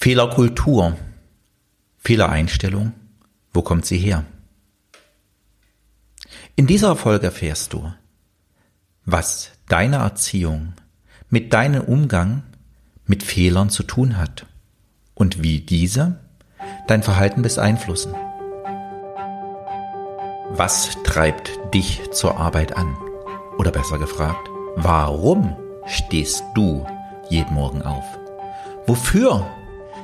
Fehlerkultur, Fehlereinstellung, wo kommt sie her? In dieser Folge erfährst du, was deine Erziehung mit deinem Umgang mit Fehlern zu tun hat und wie diese dein Verhalten beeinflussen. Was treibt dich zur Arbeit an? Oder besser gefragt, warum stehst du jeden Morgen auf? Wofür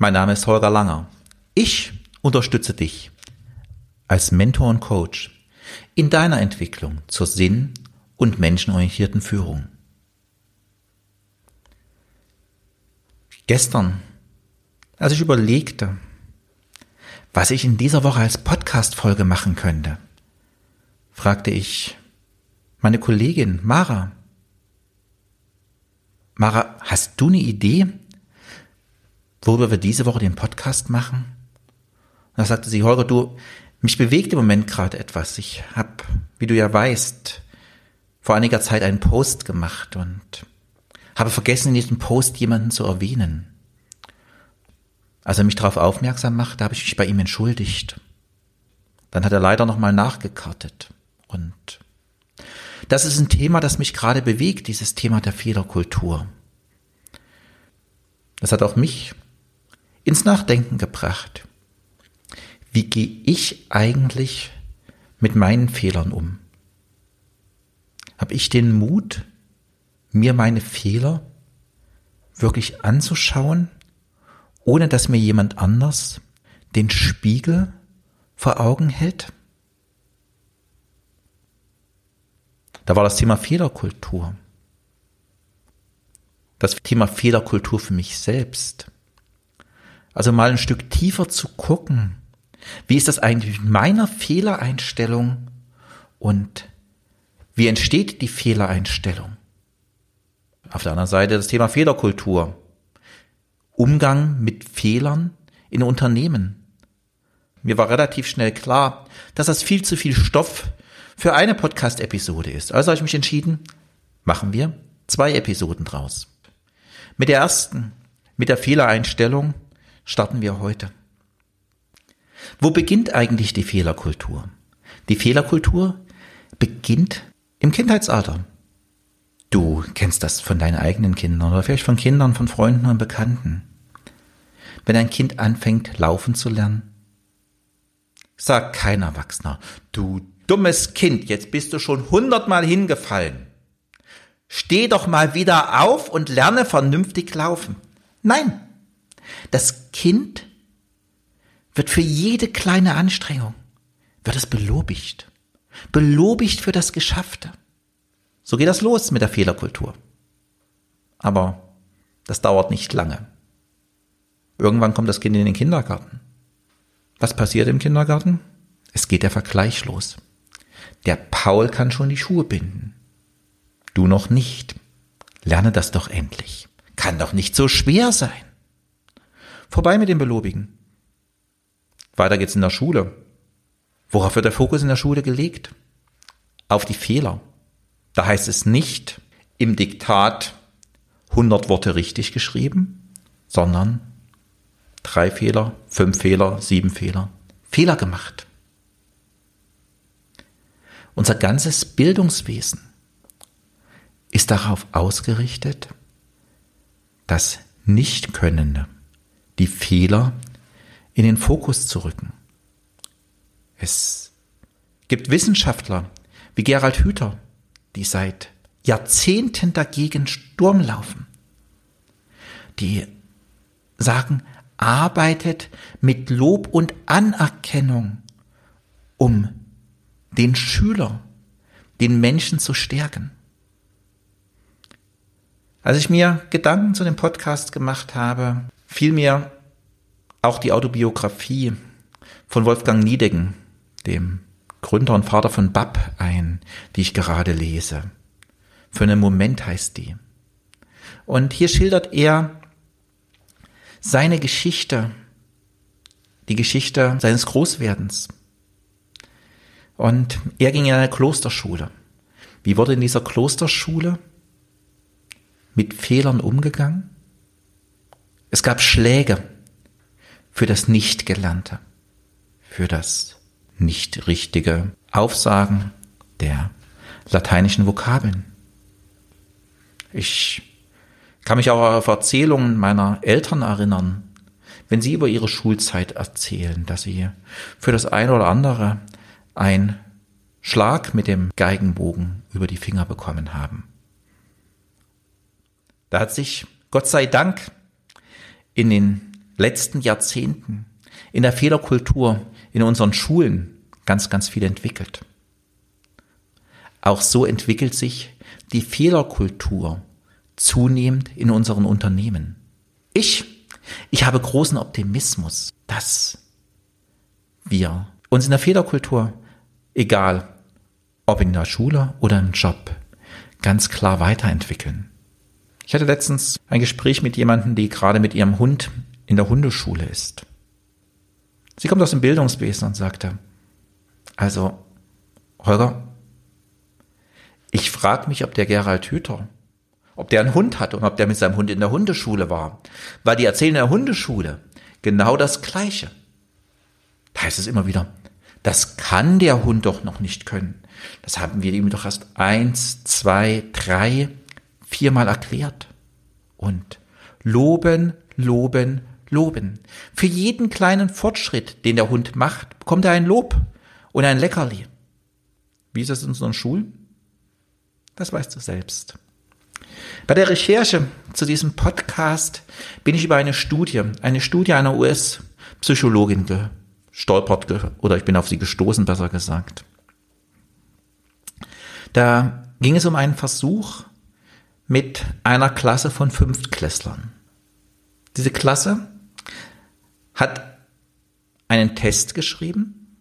Mein Name ist Holger Langer. Ich unterstütze dich als Mentor und Coach in deiner Entwicklung zur sinn- und menschenorientierten Führung. Gestern, als ich überlegte, was ich in dieser Woche als Podcast-Folge machen könnte, fragte ich meine Kollegin Mara. Mara, hast du eine Idee, worüber wir diese Woche den Podcast machen? Da sagte sie, Holger, du, mich bewegt im Moment gerade etwas. Ich habe, wie du ja weißt, vor einiger Zeit einen Post gemacht und habe vergessen, in diesem Post jemanden zu erwähnen. Als er mich darauf aufmerksam machte, habe ich mich bei ihm entschuldigt. Dann hat er leider nochmal nachgekartet. Und das ist ein Thema, das mich gerade bewegt, dieses Thema der Fehlerkultur. Das hat auch mich ins Nachdenken gebracht. Wie gehe ich eigentlich mit meinen Fehlern um? Habe ich den Mut, mir meine Fehler wirklich anzuschauen, ohne dass mir jemand anders den Spiegel vor Augen hält? Da war das Thema Fehlerkultur. Das Thema Fehlerkultur für mich selbst. Also mal ein Stück tiefer zu gucken, wie ist das eigentlich mit meiner Fehlereinstellung und wie entsteht die Fehlereinstellung? Auf der anderen Seite das Thema Fehlerkultur. Umgang mit Fehlern in Unternehmen. Mir war relativ schnell klar, dass das viel zu viel Stoff für eine Podcast-Episode ist. Also habe ich mich entschieden, machen wir zwei Episoden draus. Mit der ersten, mit der Fehlereinstellung, starten wir heute. Wo beginnt eigentlich die Fehlerkultur? Die Fehlerkultur beginnt im Kindheitsalter. Du kennst das von deinen eigenen Kindern oder vielleicht von Kindern, von Freunden und Bekannten. Wenn ein Kind anfängt, laufen zu lernen, sagt kein Erwachsener, du dummes Kind, jetzt bist du schon hundertmal hingefallen. Steh doch mal wieder auf und lerne vernünftig laufen. Nein, das Kind wird für jede kleine Anstrengung, wird es belobigt. Belobigt für das Geschaffte. So geht das los mit der Fehlerkultur. Aber das dauert nicht lange. Irgendwann kommt das Kind in den Kindergarten. Was passiert im Kindergarten? Es geht der Vergleich los. Der Paul kann schon die Schuhe binden. Du noch nicht. Lerne das doch endlich. Kann doch nicht so schwer sein. Vorbei mit dem Belobigen. Weiter geht's in der Schule. Worauf wird der Fokus in der Schule gelegt? Auf die Fehler. Da heißt es nicht im Diktat 100 Worte richtig geschrieben, sondern drei Fehler, fünf Fehler, sieben Fehler. Fehler gemacht. Unser ganzes Bildungswesen ist darauf ausgerichtet, das Nichtkönnende, die Fehler in den Fokus zu rücken. Es gibt Wissenschaftler wie Gerald Hüther, die seit Jahrzehnten dagegen Sturm laufen, die sagen, arbeitet mit Lob und Anerkennung, um den Schüler, den Menschen zu stärken. Als ich mir Gedanken zu dem Podcast gemacht habe, fiel mir auch die Autobiografie von Wolfgang Niedecken, dem Gründer und Vater von BAP, ein, die ich gerade lese. Für einen Moment heißt die. Und hier schildert er seine Geschichte, die Geschichte seines Großwerdens. Und er ging in eine Klosterschule. Wie wurde in dieser Klosterschule mit Fehlern umgegangen? Es gab Schläge für das Nichtgelernte, für das nicht richtige Aufsagen der lateinischen Vokabeln. Ich kann mich auch auf Erzählungen meiner Eltern erinnern, wenn sie über ihre Schulzeit erzählen, dass sie für das eine oder andere ein Schlag mit dem Geigenbogen über die Finger bekommen haben. Da hat sich, Gott sei Dank, in den letzten Jahrzehnten in der Fehlerkultur in unseren Schulen ganz, ganz viel entwickelt. Auch so entwickelt sich die Fehlerkultur zunehmend in unseren Unternehmen. Ich, ich habe großen Optimismus, dass wir uns in der Fehlerkultur, egal ob in der Schule oder im Job, ganz klar weiterentwickeln. Ich hatte letztens ein Gespräch mit jemandem, die gerade mit ihrem Hund in der Hundeschule ist. Sie kommt aus dem Bildungswesen und sagte, also, Holger, ich frage mich, ob der Gerald Hüther, ob der einen Hund hat und ob der mit seinem Hund in der Hundeschule war. Weil die erzählen in der Hundeschule genau das Gleiche. Da heißt es immer wieder, das kann der Hund doch noch nicht können. Das haben wir ihm doch erst eins, zwei, drei, viermal erklärt. Und loben, loben, loben. Für jeden kleinen Fortschritt, den der Hund macht, bekommt er ein Lob und ein Leckerli. Wie ist das in unseren Schulen? Das weißt du selbst. Bei der Recherche zu diesem Podcast bin ich über eine Studie, eine Studie einer US-Psychologin gestolpert oder ich bin auf sie gestoßen, besser gesagt. Da ging es um einen Versuch mit einer Klasse von Fünftklässlern. Diese Klasse hat einen Test geschrieben.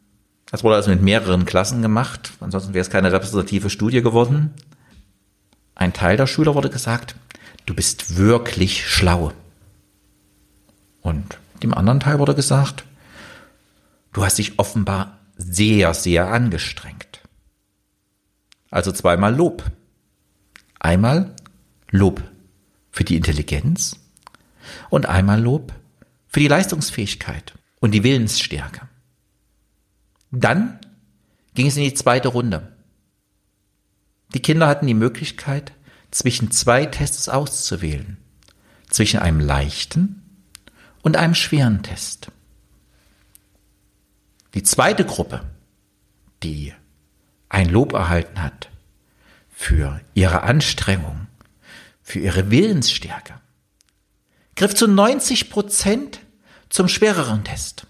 Das wurde also mit mehreren Klassen gemacht. Ansonsten wäre es keine repräsentative Studie geworden. Ein Teil der Schüler wurde gesagt, du bist wirklich schlau. Und dem anderen Teil wurde gesagt, du hast dich offenbar sehr, sehr angestrengt. Also zweimal Lob. Einmal Lob für die Intelligenz und einmal Lob für die Leistungsfähigkeit und die Willensstärke. Dann ging es in die zweite Runde. Die Kinder hatten die Möglichkeit, zwischen zwei Tests auszuwählen. Zwischen einem leichten und einem schweren Test. Die zweite Gruppe, die ein Lob erhalten hat für ihre Anstrengung, für ihre Willensstärke, griff zu 90 Prozent zum schwereren Test.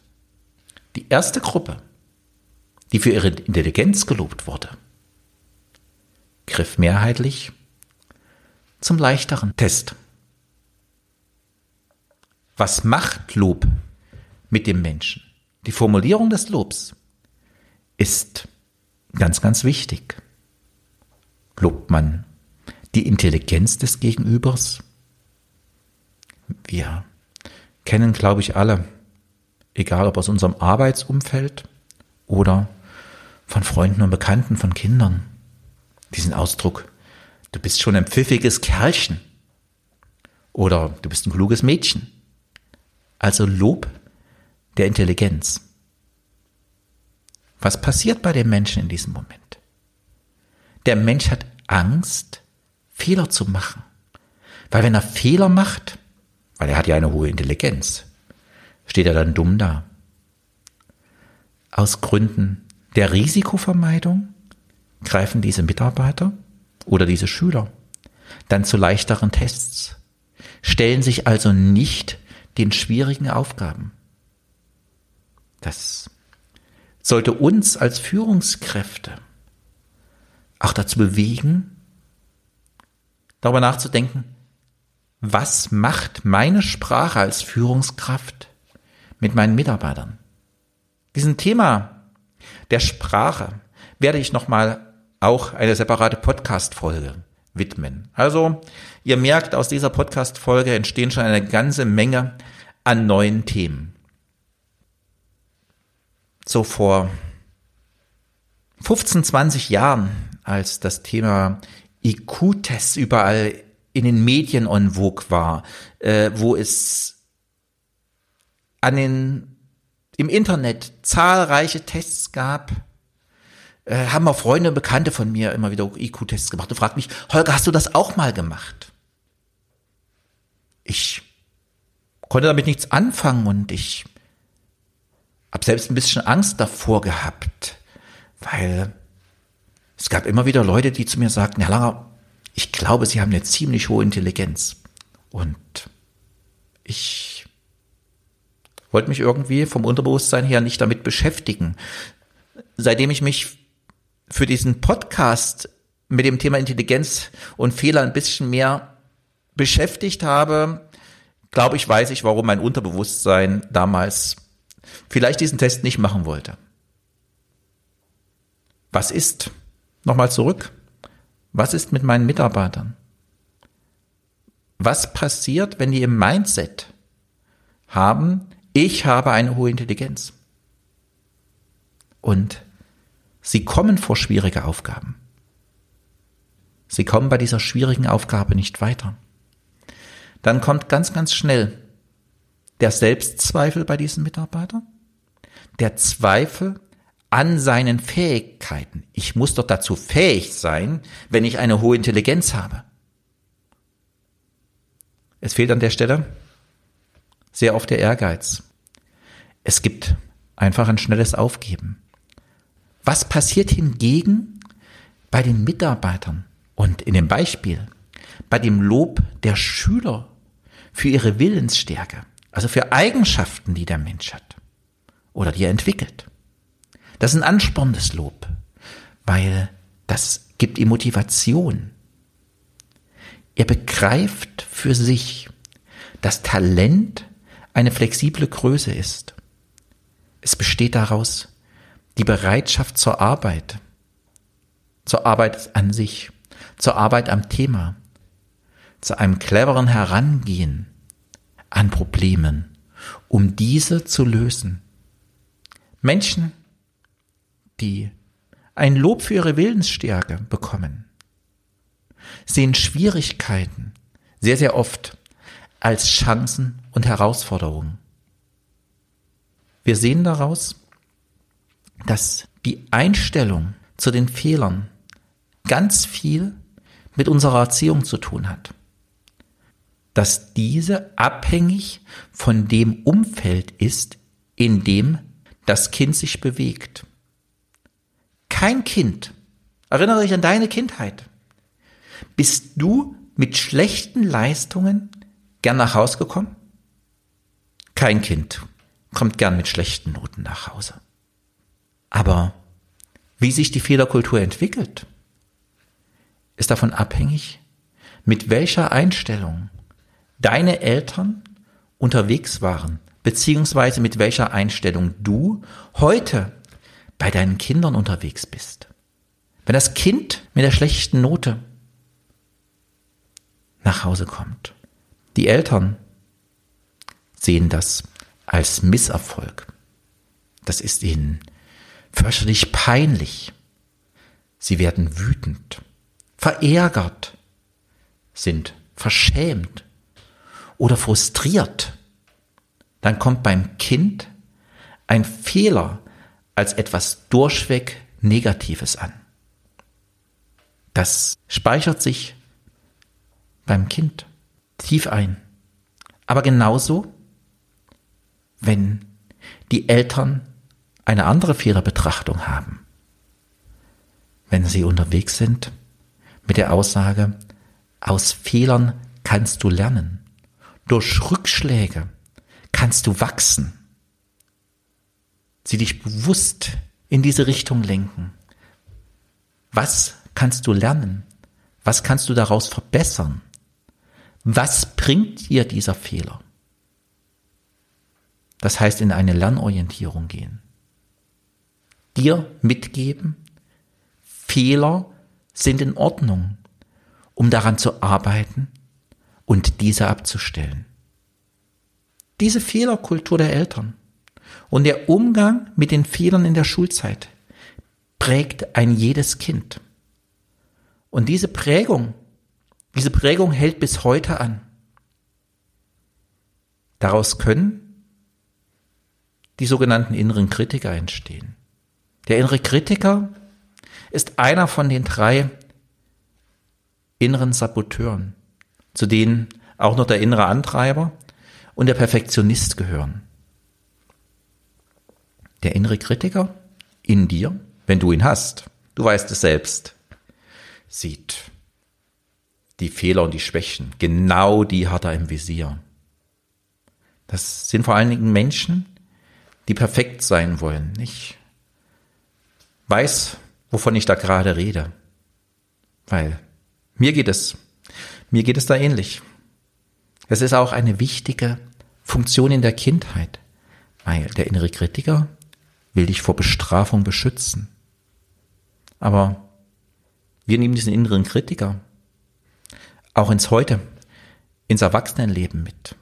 Die erste Gruppe, die für ihre Intelligenz gelobt wurde, griff mehrheitlich zum leichteren Test. Was macht Lob mit dem Menschen? Die Formulierung des Lobs ist ganz, ganz wichtig. Lobt man die Intelligenz des Gegenübers, wir kennen, glaube ich, alle, egal ob aus unserem Arbeitsumfeld oder von Freunden und Bekannten, von Kindern, diesen Ausdruck, du bist schon ein pfiffiges Kerlchen oder du bist ein kluges Mädchen. Also Lob der Intelligenz. Was passiert bei dem Menschen in diesem Moment? Der Mensch hat Angst, Fehler zu machen. Weil wenn er Fehler macht, weil er hat ja eine hohe Intelligenz. Steht er dann dumm da? Aus Gründen der Risikovermeidung greifen diese Mitarbeiter oder diese Schüler dann zu leichteren Tests, stellen sich also nicht den schwierigen Aufgaben. Das sollte uns als Führungskräfte auch dazu bewegen, darüber nachzudenken, was macht meine Sprache als Führungskraft mit meinen Mitarbeitern? Diesem Thema der Sprache werde ich nochmal auch eine separate Podcast-Folge widmen. Also, ihr merkt, aus dieser Podcast-Folge entstehen schon eine ganze Menge an neuen Themen. So vor 15, 20 Jahren, als das Thema IQ-Tests überall in den Medien en vogue war, äh, wo es an den, im Internet zahlreiche Tests gab, äh, haben auch Freunde und Bekannte von mir immer wieder IQ-Tests gemacht und fragt mich, Holger, hast du das auch mal gemacht? Ich konnte damit nichts anfangen und ich habe selbst ein bisschen Angst davor gehabt, weil es gab immer wieder Leute, die zu mir sagten, Herr Langer, ich glaube, Sie haben eine ziemlich hohe Intelligenz. Und ich wollte mich irgendwie vom Unterbewusstsein her nicht damit beschäftigen. Seitdem ich mich für diesen Podcast mit dem Thema Intelligenz und Fehler ein bisschen mehr beschäftigt habe, glaube ich, weiß ich, warum mein Unterbewusstsein damals vielleicht diesen Test nicht machen wollte. Was ist, nochmal zurück, was ist mit meinen Mitarbeitern? Was passiert, wenn die im Mindset haben, ich habe eine hohe Intelligenz? Und sie kommen vor schwierige Aufgaben. Sie kommen bei dieser schwierigen Aufgabe nicht weiter. Dann kommt ganz, ganz schnell der Selbstzweifel bei diesen Mitarbeitern, der Zweifel an seinen Fähigkeiten. Ich muss doch dazu fähig sein, wenn ich eine hohe Intelligenz habe. Es fehlt an der Stelle sehr oft der Ehrgeiz. Es gibt einfach ein schnelles Aufgeben. Was passiert hingegen bei den Mitarbeitern und in dem Beispiel bei dem Lob der Schüler für ihre Willensstärke, also für Eigenschaften, die der Mensch hat oder die er entwickelt? Das ist ein anspornendes Lob, weil das gibt ihm Motivation. Er begreift für sich, dass Talent eine flexible Größe ist. Es besteht daraus die Bereitschaft zur Arbeit, zur Arbeit an sich, zur Arbeit am Thema, zu einem cleveren Herangehen an Problemen, um diese zu lösen. Menschen, die ein Lob für ihre Willensstärke bekommen, sehen Schwierigkeiten sehr, sehr oft als Chancen und Herausforderungen. Wir sehen daraus, dass die Einstellung zu den Fehlern ganz viel mit unserer Erziehung zu tun hat. Dass diese abhängig von dem Umfeld ist, in dem das Kind sich bewegt. Kein Kind, erinnere dich an deine Kindheit, bist du mit schlechten Leistungen gern nach Hause gekommen? Kein Kind kommt gern mit schlechten Noten nach Hause. Aber wie sich die Fehlerkultur entwickelt, ist davon abhängig, mit welcher Einstellung deine Eltern unterwegs waren, beziehungsweise mit welcher Einstellung du heute bei deinen Kindern unterwegs bist. Wenn das Kind mit der schlechten Note nach Hause kommt, die Eltern sehen das als Misserfolg. Das ist ihnen fürchterlich peinlich. Sie werden wütend, verärgert, sind verschämt oder frustriert. Dann kommt beim Kind ein Fehler als etwas durchweg Negatives an. Das speichert sich beim Kind tief ein. Aber genauso, wenn die Eltern eine andere Fehlerbetrachtung haben. Wenn sie unterwegs sind mit der Aussage, aus Fehlern kannst du lernen. Durch Rückschläge kannst du wachsen sie dich bewusst in diese Richtung lenken. Was kannst du lernen? Was kannst du daraus verbessern? Was bringt dir dieser Fehler? Das heißt, in eine Lernorientierung gehen. Dir mitgeben, Fehler sind in Ordnung, um daran zu arbeiten und diese abzustellen. Diese Fehlerkultur der Eltern und der Umgang mit den Fehlern in der Schulzeit prägt ein jedes Kind. Und diese Prägung, diese Prägung hält bis heute an. Daraus können die sogenannten inneren Kritiker entstehen. Der innere Kritiker ist einer von den drei inneren Saboteuren, zu denen auch noch der innere Antreiber und der Perfektionist gehören. Der innere Kritiker in dir, wenn du ihn hast, du weißt es selbst, sieht die Fehler und die Schwächen. Genau die hat er im Visier. Das sind vor allen Dingen Menschen, die perfekt sein wollen. Ich weiß, wovon ich da gerade rede. Weil mir geht es, mir geht es da ähnlich. Es ist auch eine wichtige Funktion in der Kindheit, weil der innere Kritiker will dich vor Bestrafung beschützen. Aber wir nehmen diesen inneren Kritiker auch ins Heute, ins Erwachsenenleben mit.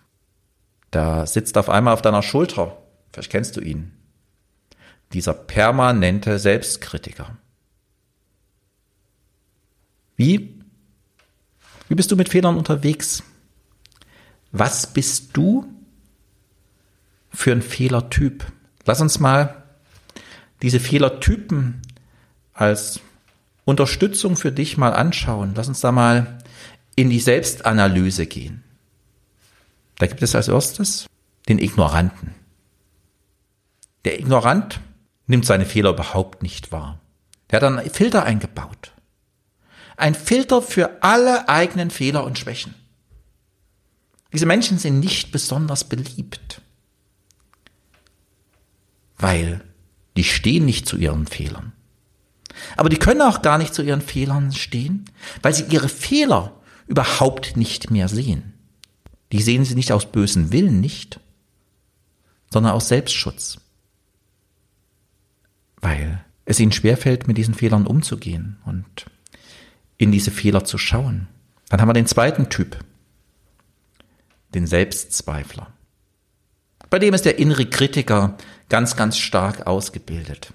Da sitzt auf einmal auf deiner Schulter, vielleicht kennst du ihn, dieser permanente Selbstkritiker. Wie? Wie bist du mit Fehlern unterwegs? Was bist du für ein Fehlertyp? Lass uns mal diese Fehlertypen als Unterstützung für dich mal anschauen. Lass uns da mal in die Selbstanalyse gehen. Da gibt es als erstes den Ignoranten. Der Ignorant nimmt seine Fehler überhaupt nicht wahr. Der hat einen Filter eingebaut. Ein Filter für alle eigenen Fehler und Schwächen. Diese Menschen sind nicht besonders beliebt, weil die stehen nicht zu ihren Fehlern. Aber die können auch gar nicht zu ihren Fehlern stehen, weil sie ihre Fehler überhaupt nicht mehr sehen. Die sehen sie nicht aus bösen Willen nicht, sondern aus Selbstschutz. Weil es ihnen schwerfällt, mit diesen Fehlern umzugehen und in diese Fehler zu schauen. Dann haben wir den zweiten Typ, den Selbstzweifler. Bei dem ist der innere Kritiker ganz, ganz stark ausgebildet.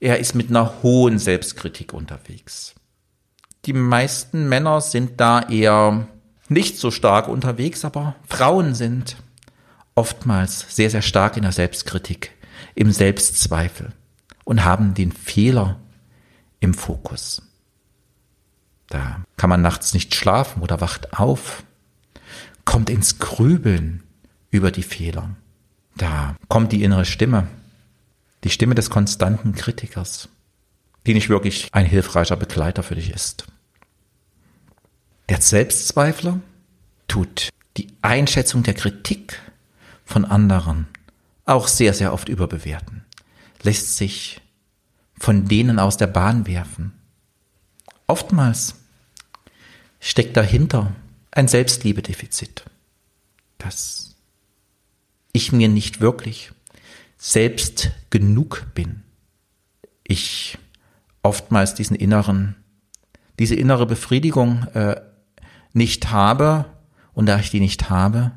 Er ist mit einer hohen Selbstkritik unterwegs. Die meisten Männer sind da eher nicht so stark unterwegs, aber Frauen sind oftmals sehr, sehr stark in der Selbstkritik, im Selbstzweifel und haben den Fehler im Fokus. Da kann man nachts nicht schlafen oder wacht auf, kommt ins Grübeln über die Fehler. Da kommt die innere Stimme die Stimme des konstanten Kritikers, die nicht wirklich ein hilfreicher Begleiter für dich ist. Der Selbstzweifler tut die Einschätzung der Kritik von anderen auch sehr, sehr oft überbewerten, lässt sich von denen aus der Bahn werfen. Oftmals steckt dahinter ein Selbstliebedefizit, dass ich mir nicht wirklich selbst genug bin. Ich oftmals diesen inneren, diese innere Befriedigung äh, nicht habe und da ich die nicht habe,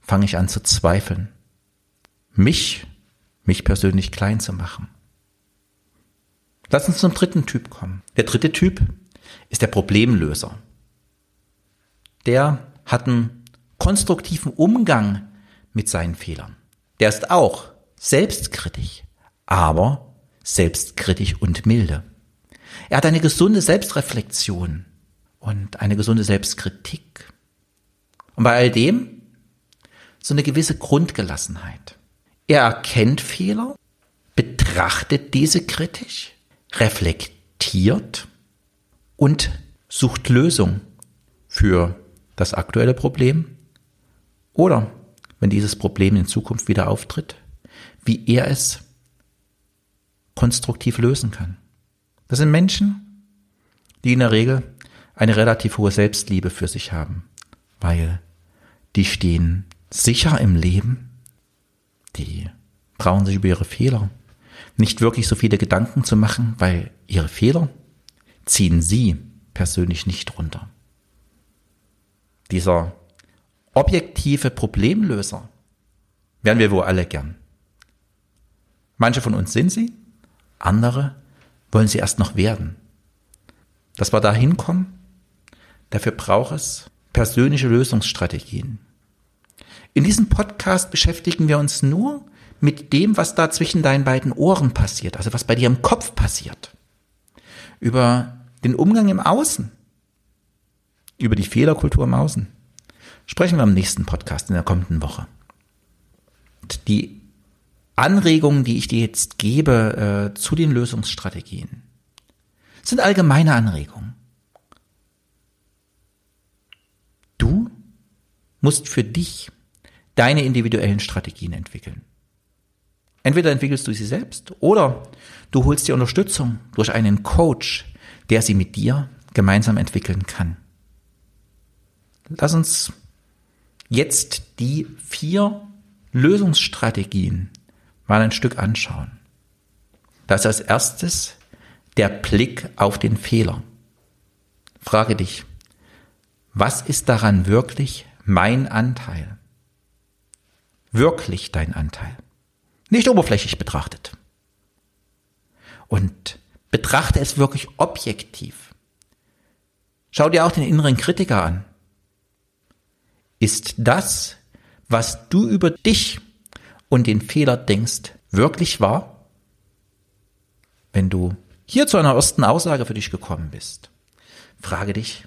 fange ich an zu zweifeln. Mich, mich persönlich klein zu machen. Lass uns zum dritten Typ kommen. Der dritte Typ ist der Problemlöser. Der hat einen konstruktiven Umgang mit seinen Fehlern. Der ist auch selbstkritisch, aber selbstkritisch und milde. Er hat eine gesunde Selbstreflexion und eine gesunde Selbstkritik. Und bei all dem so eine gewisse Grundgelassenheit. Er erkennt Fehler, betrachtet diese kritisch, reflektiert und sucht Lösung für das aktuelle Problem oder wenn dieses Problem in Zukunft wieder auftritt, wie er es konstruktiv lösen kann. Das sind Menschen, die in der Regel eine relativ hohe Selbstliebe für sich haben, weil die stehen sicher im Leben, die brauchen sich über ihre Fehler nicht wirklich so viele Gedanken zu machen, weil ihre Fehler ziehen sie persönlich nicht runter. Dieser objektive Problemlöser wären wir wohl alle gern. Manche von uns sind sie, andere wollen sie erst noch werden. Dass wir da hinkommen, dafür braucht es persönliche Lösungsstrategien. In diesem Podcast beschäftigen wir uns nur mit dem, was da zwischen deinen beiden Ohren passiert, also was bei dir im Kopf passiert. Über den Umgang im Außen, über die Fehlerkultur im Außen. Sprechen wir im nächsten Podcast in der kommenden Woche. Die Anregungen, die ich dir jetzt gebe äh, zu den Lösungsstrategien, sind allgemeine Anregungen. Du musst für dich deine individuellen Strategien entwickeln. Entweder entwickelst du sie selbst oder du holst dir Unterstützung durch einen Coach, der sie mit dir gemeinsam entwickeln kann. Lass uns jetzt die vier Lösungsstrategien mal ein Stück anschauen. Das ist als erstes der Blick auf den Fehler. Frage dich, was ist daran wirklich mein Anteil? Wirklich dein Anteil? Nicht oberflächlich betrachtet. Und betrachte es wirklich objektiv. Schau dir auch den inneren Kritiker an. Ist das, was du über dich und den Fehler denkst, wirklich wahr? Wenn du hier zu einer ersten Aussage für dich gekommen bist, frage dich,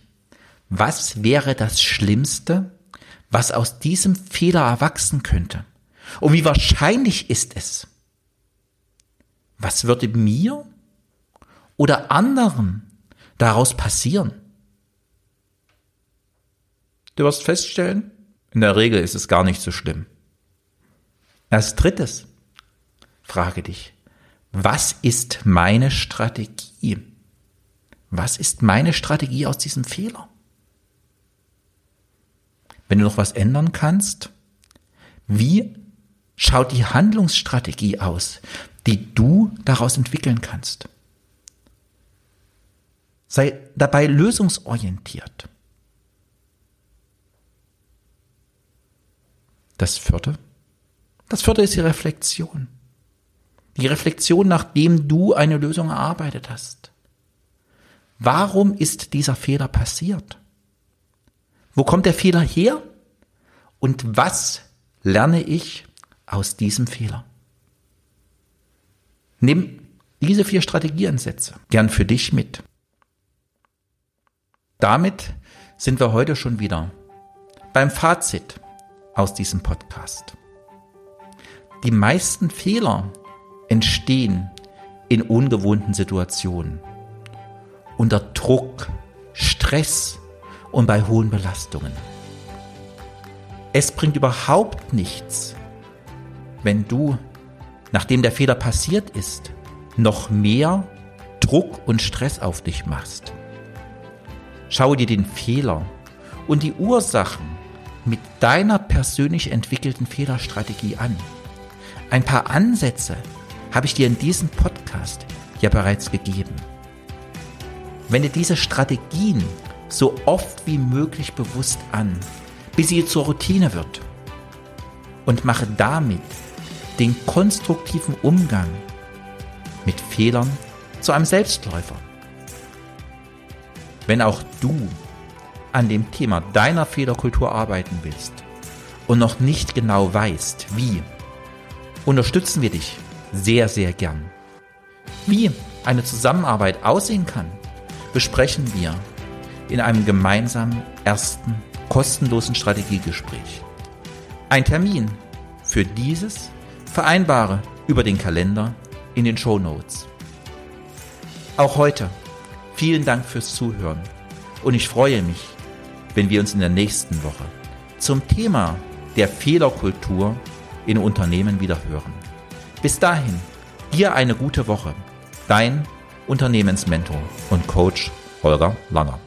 was wäre das Schlimmste, was aus diesem Fehler erwachsen könnte? Und wie wahrscheinlich ist es? Was würde mir oder anderen daraus passieren? Du wirst feststellen, in der Regel ist es gar nicht so schlimm. Als drittes, frage dich, was ist meine Strategie? Was ist meine Strategie aus diesem Fehler? Wenn du noch was ändern kannst, wie schaut die Handlungsstrategie aus, die du daraus entwickeln kannst. Sei dabei lösungsorientiert. Das vierte? Das vierte ist die Reflexion. Die Reflexion, nachdem du eine Lösung erarbeitet hast. Warum ist dieser Fehler passiert? Wo kommt der Fehler her? Und was lerne ich aus diesem Fehler. Nimm diese vier Strategieansätze gern für dich mit. Damit sind wir heute schon wieder beim Fazit aus diesem Podcast. Die meisten Fehler entstehen in ungewohnten Situationen, unter Druck, Stress und bei hohen Belastungen. Es bringt überhaupt nichts, wenn du, nachdem der Fehler passiert ist, noch mehr Druck und Stress auf dich machst. Schau dir den Fehler und die Ursachen mit deiner persönlich entwickelten Fehlerstrategie an. Ein paar Ansätze habe ich dir in diesem Podcast ja bereits gegeben. Wende diese Strategien so oft wie möglich bewusst an, bis sie zur Routine wird und mache damit den konstruktiven Umgang mit Fehlern zu einem Selbstläufer. Wenn auch du an dem Thema deiner Fehlerkultur arbeiten willst und noch nicht genau weißt, wie, unterstützen wir dich sehr, sehr gern. Wie eine Zusammenarbeit aussehen kann, besprechen wir in einem gemeinsamen ersten kostenlosen Strategiegespräch. Ein Termin für dieses Vereinbare über den Kalender in den Show Notes. Auch heute vielen Dank fürs Zuhören und ich freue mich, wenn wir uns in der nächsten Woche zum Thema der Fehlerkultur in Unternehmen wieder hören. Bis dahin, dir eine gute Woche. Dein Unternehmensmentor und Coach Holger Langer.